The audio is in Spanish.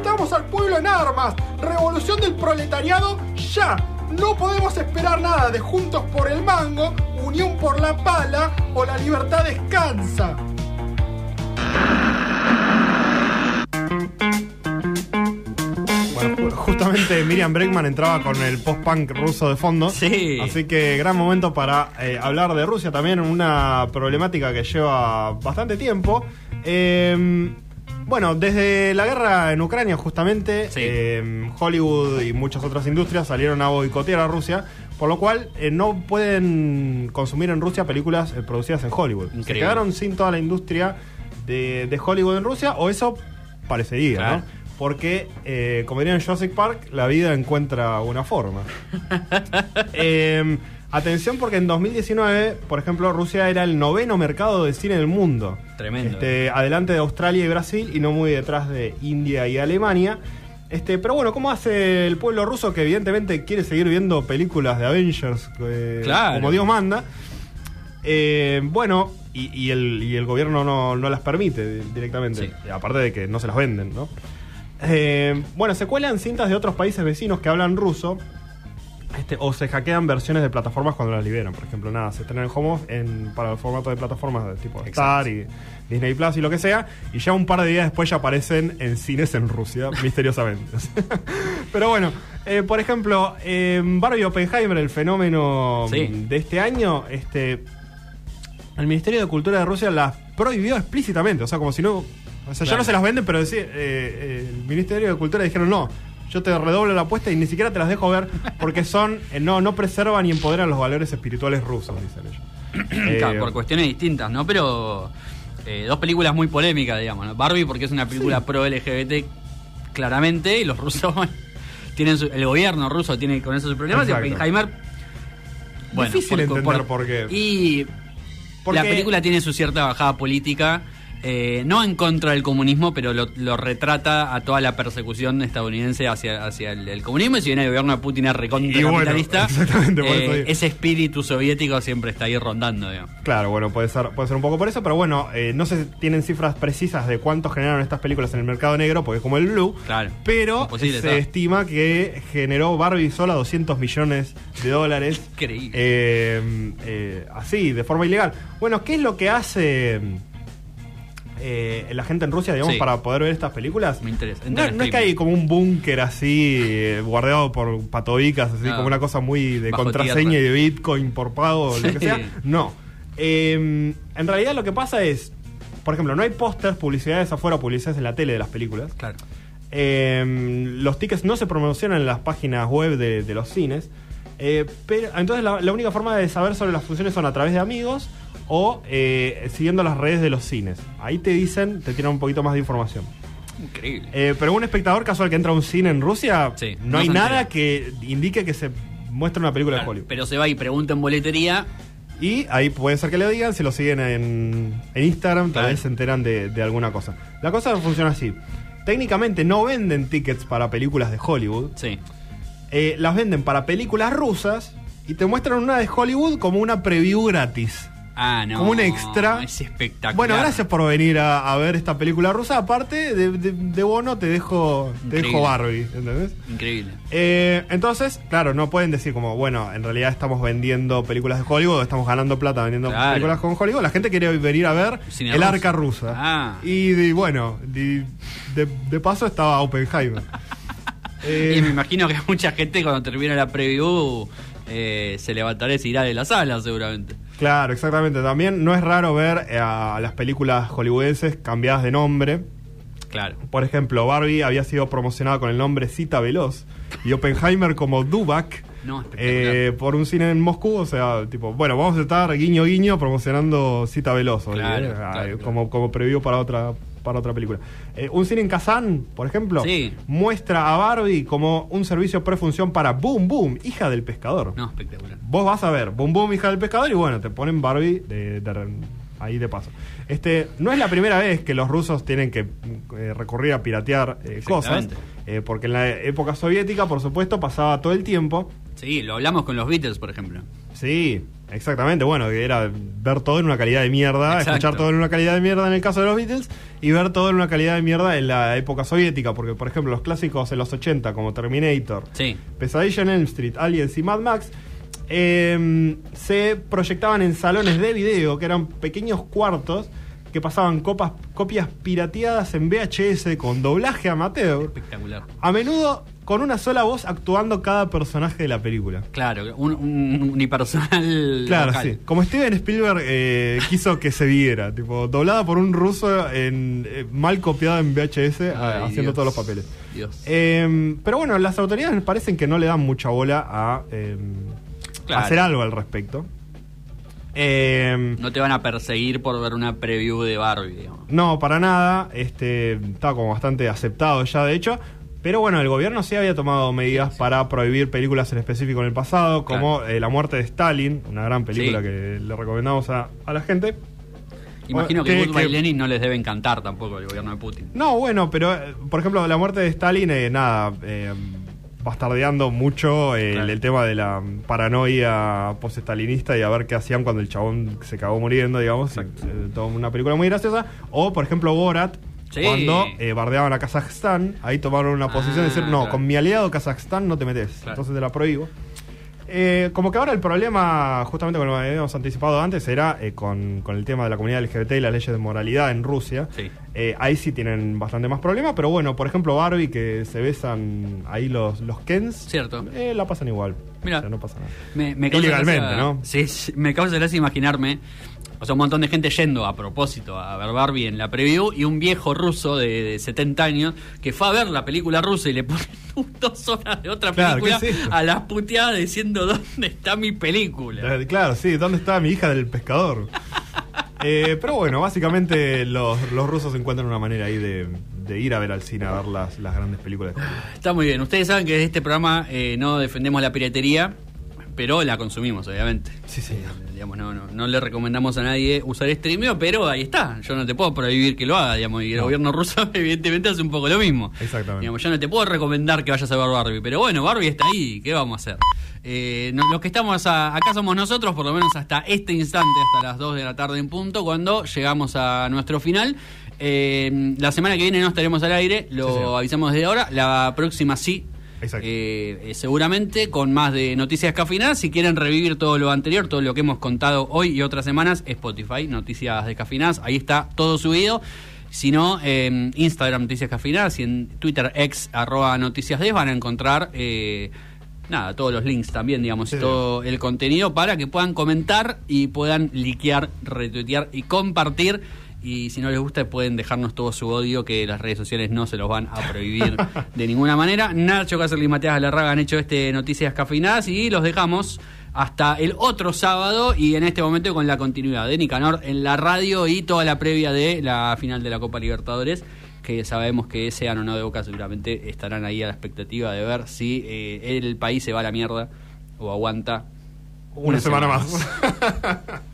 Necesitamos al pueblo en armas. Revolución del proletariado ya. No podemos esperar nada de Juntos por el Mango, Unión por la Pala o La Libertad Descansa. Bueno, ju- justamente Miriam Bregman entraba con el post-punk ruso de fondo. Sí. Así que gran momento para eh, hablar de Rusia también, una problemática que lleva bastante tiempo. Eh, bueno, desde la guerra en Ucrania justamente, Sí. eh, Hollywood y muchas otras industrias salieron a boicotear a Rusia, por lo cual eh, no pueden consumir en Rusia películas eh, producidas en Hollywood. Se quedaron sin toda la industria de, de Hollywood en Rusia, o eso parecería, Claro. ¿no? Porque, eh, como dirían en Jurassic Park, la vida encuentra una forma. Eh, atención porque en 2019, por ejemplo, Rusia era el noveno mercado de cine del mundo. Tremendo. Este, adelante de Australia y Brasil y no muy detrás de India y Alemania. Este, pero bueno, ¿cómo hace el pueblo ruso que evidentemente quiere seguir viendo películas de Avengers eh, Claro. como Dios manda? Eh, bueno, y, y el, y el gobierno no, no las permite directamente. Sí. Aparte de que no se las venden, ¿no? Eh, bueno, se cuelan cintas de otros países vecinos que hablan ruso. Este, o se hackean versiones de plataformas cuando las liberan. Por ejemplo, nada, se estrenan en home en, para el formato de plataformas de tipo Star y Disney Plus y lo que sea. Y ya un par de días después ya aparecen en cines en Rusia, misteriosamente. Pero bueno, eh, por ejemplo, eh, Barbie Oppenheimer, el fenómeno Sí. de este año, este, el Ministerio de Cultura de Rusia las prohibió explícitamente. O sea, como si no. O sea, ya no se las venden, pero decir, eh, eh, el Ministerio de Cultura dijeron no. Yo te redoblo la apuesta y ni siquiera te las dejo ver porque son eh, no no preservan ni empoderan los valores espirituales rusos, dicen ellos. Eh, Claro, por cuestiones distintas, ¿no? Pero eh, dos películas muy polémicas, digamos. ¿no? Barbie porque es una película pro LGBT claramente y los rusos tienen su- el gobierno ruso tiene con eso sus problemas Exacto. y Oppenheimer bueno, Difícil entender por qué. Y Porque- la película tiene su cierta bajada política eh, no en contra del comunismo, pero lo, lo retrata a toda la persecución estadounidense hacia, hacia el, el comunismo. Y si bien el gobierno de Putin es recontra bueno, capitalista, por eh, ese espíritu soviético siempre está ahí rondando. digamos. Claro, bueno, puede ser, puede ser un poco por eso, pero bueno, eh, no se tienen cifras precisas de cuánto generaron estas películas en el mercado negro, porque es como el Blue, Claro. pero se estima que generó Barbie sola 200 millones de dólares. Increíble. Así, de forma ilegal. Bueno, ¿qué es lo que hace eh, la gente en Rusia, digamos, Sí. para poder ver estas películas? Me interesa. No, es que hay como un búnker así, eh, guardado por patobicas, así No. como una cosa muy de Bajo contraseña tierra. y de Bitcoin por pago, o lo que Sí. sea. No. Eh, en realidad lo que pasa es, por ejemplo, no hay pósters, publicidades afuera, publicidades en la tele de las películas. Claro. Eh, los tickets no se promocionan en las páginas web de, de los cines. Eh, pero entonces la, la única forma de saber sobre las funciones son a través de amigos o eh, siguiendo las redes de los cines. Ahí te dicen, te tiran un poquito más de información. Increíble. Eh, pero un espectador casual que entra a un cine en Rusia, Sí, no, no hay nada entera. que indique que se muestre una película de Hollywood. pero se va y pregunta en boletería. Y ahí puede ser que le digan, si lo siguen en, en Instagram, tal vez se enteran de, de alguna cosa. La cosa funciona así. Técnicamente no venden tickets para películas de Hollywood. Sí. Eh, las venden para películas rusas y te muestran una de Hollywood como una preview gratis. Ah, no. Como un extra. Es espectacular. Bueno, gracias por venir a, a ver esta película rusa. Aparte, de, de- de bono te dejo, te dejo Barbie, ¿entendés? Increíble. Eh, entonces, claro, no pueden decir como, bueno, en realidad estamos vendiendo películas de Hollywood, estamos ganando plata vendiendo Claro. películas con Hollywood. La gente quiere venir a ver Cine El ruso. Arca Rusa. Ah. Y, bueno, de, de- de paso estaba Oppenheimer. Eh, Y me imagino que mucha gente cuando termina la preview eh, se levantará y se irá de la sala seguramente. Claro, exactamente. También no es raro ver eh, a las películas hollywoodenses cambiadas de nombre. Claro. Por ejemplo, Barbie había sido promocionada con el nombre Cita Veloz y Oppenheimer como Dubak. No, eh, por un cine en Moscú, o sea, tipo, bueno, vamos a estar guiño guiño promocionando Cita Veloz, Claro, eh, claro, como, como preview para otra para otra película. Eh, un cine en Kazán, por ejemplo, Sí. muestra a Barbie como un servicio prefunción para Boom Boom, hija del pescador. No, espectacular. Vos vas a ver Boom Boom, hija del pescador, y bueno, te ponen Barbie de, de- ahí de paso. Este, no es la primera vez que los rusos tienen que eh, recurrir a piratear eh, cosas, eh, porque en la época soviética, por supuesto, pasaba todo el tiempo. Sí, lo hablamos con los Beatles, por ejemplo. Sí, Exactamente, bueno, que era ver todo en una calidad de mierda, Exacto. escuchar todo en una calidad de mierda en el caso de los Beatles y ver todo en una calidad de mierda en la época soviética, porque por ejemplo los clásicos en los 80 como Terminator, Sí. Pesadilla en Elm Street, Aliens y Mad Max eh, se proyectaban en salones de video que eran pequeños cuartos que pasaban copas, copias pirateadas en VHS con doblaje amateur, Espectacular. a menudo con una sola voz actuando cada personaje de la película. Claro, un, un unipersonal. Claro, local. sí. Como Steven Spielberg eh, quiso que se viera, tipo, doblada por un ruso en, eh, mal copiado en VHS, Ay, a- haciendo Dios. todos los papeles. Dios. Eh, pero bueno, las autoridades parecen que no le dan mucha bola a Claro. hacer algo al respecto. Eh, No te van a perseguir por ver una preview de Barbie, digamos. no, para nada. Este, estaba como bastante aceptado ya, de hecho. Pero bueno, el gobierno sí había tomado medidas para prohibir películas en específico en el pasado, como eh, La muerte de Stalin, una gran película Sí. que le recomendamos a, a la gente. Imagino Que- que que- Lenin no les debe encantar tampoco el gobierno de Putin. No, bueno, pero eh, por ejemplo, la muerte de Stalin, eh, nada, eh, bastardeando mucho Claro. el, el tema de la paranoia post-stalinista y a ver qué hacían cuando el chabón se cagó muriendo, digamos. y, toda una película muy graciosa. O, por ejemplo, Borat. Sí. Cuando eh, bardeaban a Kazajstán, ahí tomaron una posición de decir, Ah, no, claro. con mi aliado Kazajstán no te metes, Claro. entonces te la prohíbo. Eh, como que ahora el problema, justamente como lo habíamos anticipado antes, era eh, con, con el tema de la comunidad LGBT y las leyes de moralidad en Rusia. Sí. Eh, ahí sí tienen bastante más problemas, pero bueno, por ejemplo, Barbie, que se besan ahí los, los Kens. Cierto. la pasan igual. Mira. O sea, no pasa nada. Me, me causa Ilegalmente, gracia- ¿no? Sí, sí, me causa gracia imaginarme. O sea, un montón de gente yendo a propósito a ver Barbie en la preview y un viejo ruso de, de 70 años que fue a ver la película rusa y le pone dos horas de otra película a las puteadas diciendo ¿dónde está mi película? Eh, Claro, sí, ¿dónde está mi hija del pescador? Eh, pero bueno, básicamente los, los rusos encuentran una manera ahí de, de ir a ver al cine a ver las, las grandes películas. Está muy bien. Ustedes saben que desde este programa eh, no defendemos la piratería, pero la consumimos, obviamente. Sí, sí. Eh, digamos, no, no, no le recomendamos a nadie usar streamio, pero ahí está. Yo no te puedo prohibir que lo haga, digamos, y el No. gobierno ruso evidentemente hace un poco lo mismo. Exactamente. Digamos, yo no te puedo recomendar que vayas a ver Barbie, pero bueno, Barbie está ahí, ¿qué vamos a hacer? Eh, los que estamos a- acá somos nosotros, por lo menos hasta este instante, hasta las 2 de la tarde en punto, cuando llegamos a nuestro final. Eh, la semana que viene no estaremos al aire, lo Sí, avisamos desde ahora. La próxima sí. Eh, eh, seguramente con más de noticias cafinadas. Si quieren revivir todo lo anterior, todo lo que hemos contado hoy y otras semanas, Spotify, Noticias Descafinadas. Ahí está todo subido. Si no, en Instagram Noticias Cafinadas y en Twitter ex arroba Noticias Des van a encontrar eh, nada, todos los links también, digamos, Sí. todo el contenido para que puedan comentar y puedan liquear, retuitear y compartir. Y si no les gusta, pueden dejarnos todo su odio, que las redes sociales no se los van a prohibir de ninguna manera. Nacho Cáceres y Matías Galarraga han hecho este Noticias Cafinadas y los dejamos hasta el otro sábado y en este momento con la continuidad de Nicanor en la radio y toda la previa de la final de la Copa Libertadores que sabemos que sean o no de Boca seguramente estarán ahí a la expectativa de ver si eh, el país se va a la mierda o aguanta Una, semana más.